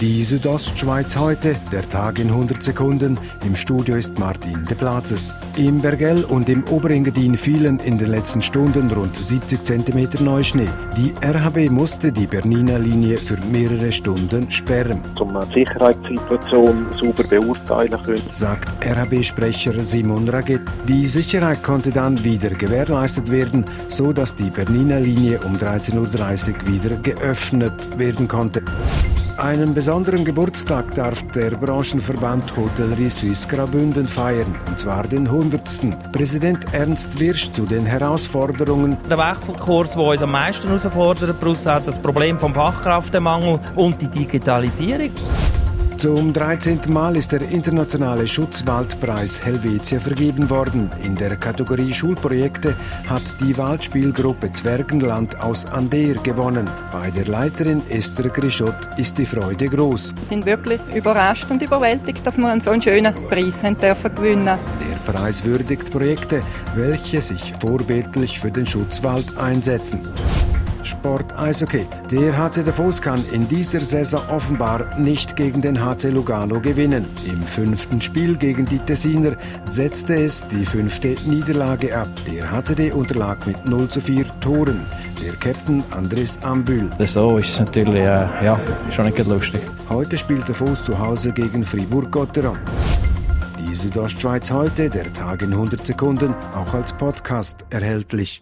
Die Südostschweiz heute, der Tag in 100 Sekunden. Im Studio ist Martin de Platzes. Im Bergell und im Oberengadin fielen in den letzten Stunden rund 70 cm Neuschnee. Die RHB musste die Bernina Linie für mehrere Stunden sperren. Um die Sicherheitssituation sauber beurteilen können, sagt RHB-Sprecher Simon Raget. Die Sicherheit konnte dann wieder gewährleistet werden, so dass die Bernina Linie um 13.30 Uhr wieder geöffnet werden konnte. Einen besonderen Geburtstag darf der Branchenverband Hotellerie Suisse Graubünden feiern, und zwar den 100. Präsident Ernst Wirsch zu den Herausforderungen. Der Wechselkurs, der uns am meisten herausfordert, plus das Problem vom Fachkräftemangel und die Digitalisierung. Zum 13. Mal ist der internationale Schutzwaldpreis Helvetia vergeben worden. In der Kategorie Schulprojekte hat die Waldspielgruppe Zwergenland aus Ander gewonnen. Bei der Leiterin Esther Grischott ist die Freude groß. Wir sind wirklich überrascht und überwältigt, dass wir einen so einen schönen Preis haben dürfen gewinnen. Der Preis würdigt Projekte, welche sich vorbildlich für den Schutzwald einsetzen. Sport Eishockey. Der HC Davos kann in dieser Saison offenbar nicht gegen den HC Lugano gewinnen. Im fünften Spiel gegen die Tessiner setzte es die fünfte Niederlage ab. Der HCD unterlag mit 0 zu 4 Toren. Der Captain Andres Ambül. So ist es natürlich äh, ja, schon nicht lustig. Heute spielt Davos zu Hause gegen Fribourg-Gotteron. Die Südostschweiz heute, der Tag in 100 Sekunden, auch als Podcast erhältlich.